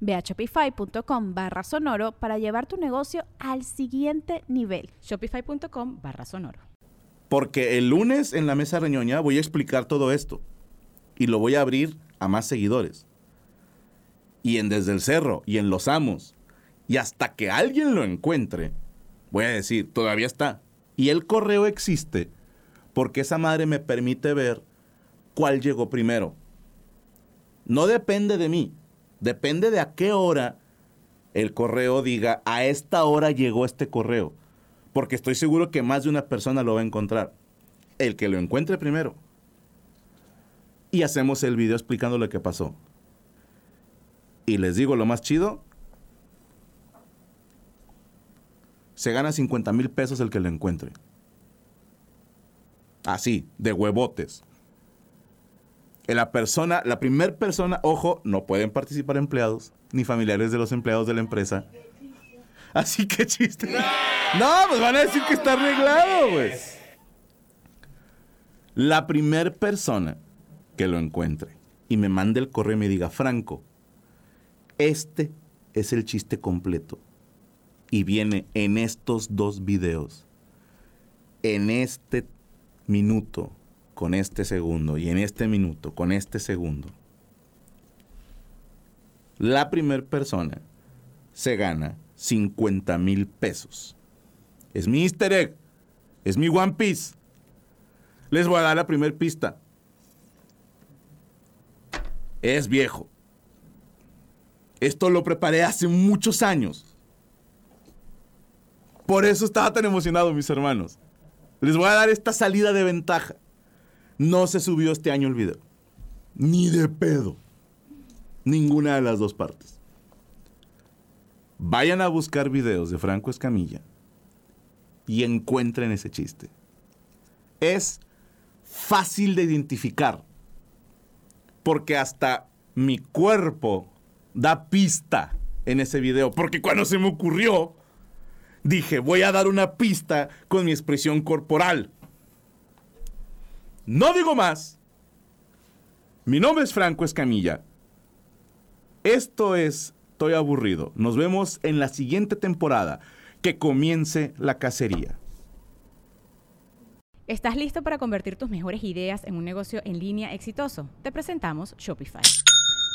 Ve a shopify.com barra sonoro para llevar tu negocio al siguiente nivel. Shopify.com barra sonoro. Porque el lunes en la mesa reñoña voy a explicar todo esto y lo voy a abrir a más seguidores. Y en Desde el Cerro y en Los Amos. Y hasta que alguien lo encuentre, voy a decir, todavía está. Y el correo existe porque esa madre me permite ver cuál llegó primero. No depende de mí, Depende de a qué hora el correo diga, a esta hora llegó este correo. Porque estoy seguro que más de una persona lo va a encontrar. El que lo encuentre primero. Y hacemos el video explicando lo que pasó. Y les digo lo más chido. Se gana 50 mil pesos el que lo encuentre. Así, de huevotes la persona, la primera persona, ojo, no pueden participar empleados ni familiares de los empleados de la empresa. Así que chiste. No, pues van a decir que está arreglado, güey. La primera persona que lo encuentre y me mande el correo y me diga, Franco, este es el chiste completo. Y viene en estos dos videos, en este minuto, con este segundo y en este minuto con este segundo, la primera persona se gana 50 mil pesos. Es mi easter egg. Es mi One Piece. Les voy a dar la primera pista. Es viejo. Esto lo preparé hace muchos años. Por eso estaba tan emocionado, mis hermanos. Les voy a dar esta salida de ventaja. No se subió este año el video. Ni de pedo. Ninguna de las dos partes. Vayan a buscar videos de Franco Escamilla y encuentren ese chiste. Es fácil de identificar porque hasta mi cuerpo da pista en ese video. Porque cuando se me ocurrió, dije, voy a dar una pista con mi expresión corporal. No digo más. Mi nombre es Franco Escamilla. Esto es Estoy aburrido. Nos vemos en la siguiente temporada. Que comience la cacería. ¿Estás listo para convertir tus mejores ideas en un negocio en línea exitoso? Te presentamos Shopify.